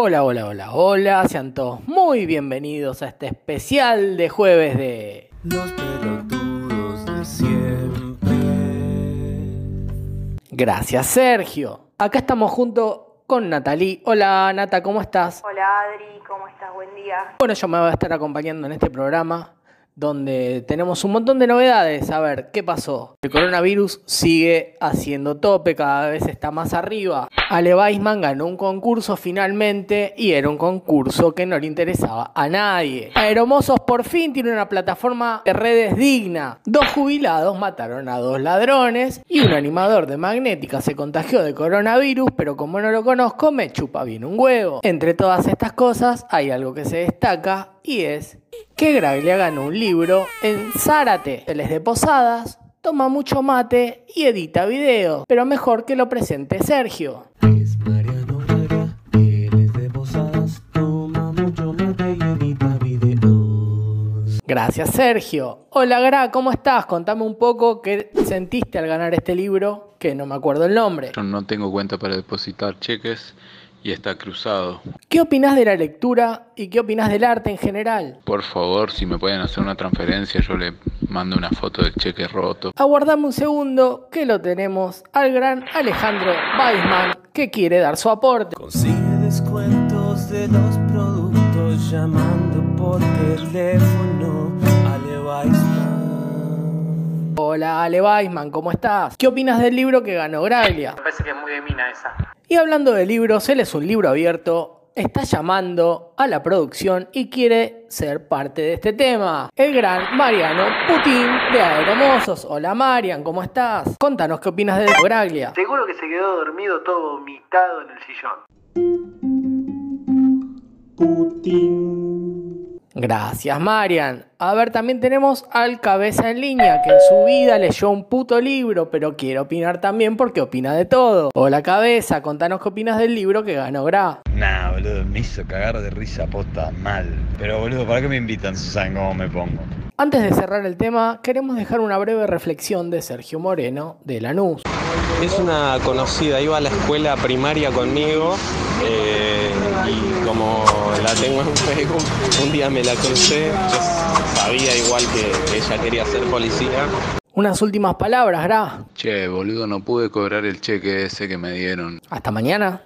Hola, hola, hola, hola, sean todos muy bienvenidos a este especial de jueves de... Los pelotudos de siempre. Gracias, Sergio. Acá estamos junto con Natalie. Hola, Nata, ¿cómo estás? Hola Adri, ¿cómo estás? Buen día. Bueno, yo me voy a estar acompañando en este programa donde tenemos un montón de novedades. A ver, ¿qué pasó? El coronavirus sigue haciendo tope, cada vez está más arriba. Ale Weisman ganó un concurso finalmente y era un concurso que no le interesaba a nadie. Aeromosos por fin tiene una plataforma de redes digna. Dos jubilados mataron a dos ladrones y un animador de magnética se contagió de coronavirus, pero como no lo conozco me chupa bien un huevo. Entre todas estas cosas hay algo que se destaca y es que Graglia ganó un libro en Zárate. Él es de Posadas, toma mucho mate y edita videos, pero mejor que lo presente Sergio. Es Mariano Braga, él es de Posadas, toma mucho mate y edita videos. Gracias Sergio. Hola Gra, ¿cómo estás? Contame un poco qué sentiste al ganar este libro, que no me acuerdo el nombre. Yo no tengo cuenta para depositar cheques y está cruzado. ¿Qué opinás de la lectura y qué opinás del arte en general? Por favor, si me pueden hacer una transferencia, yo le mando una foto del cheque roto. Aguardame un segundo que lo tenemos al gran Alejandro Weisman que quiere dar su aporte. Consigue descuentos de los productos llamando por teléfono. Ale Weisman. Hola Ale Weisman, ¿cómo estás? ¿Qué opinas del libro que ganó Graglia? Me parece que es muy de mina esa. Y hablando de libros, él es un libro abierto, está llamando a la producción y quiere ser parte de este tema. El gran Mariano Putin de Aeromosos. Hola Marian, ¿cómo estás? Contanos qué opinas de Graglia. Seguro que se quedó dormido todo vomitado en el sillón. Gracias, Marian. A ver, también tenemos al cabeza en línea, que en su vida leyó un puto libro, pero quiere opinar también porque opina de todo. Hola, cabeza, contanos qué opinas del libro que ganó Gra. Nah, boludo, me hizo cagar de risa posta mal. Pero boludo, ¿para qué me invitan si saben cómo me pongo? Antes de cerrar el tema, queremos dejar una breve reflexión de Sergio Moreno, de Lanús. Es una conocida, iba a la escuela primaria conmigo eh, y como la tengo en Facebook, un día me la crucé, yo sabía igual que, que ella quería ser policía. Unas últimas palabras, Gra. Che, boludo, no pude cobrar el cheque ese que me dieron. Hasta mañana.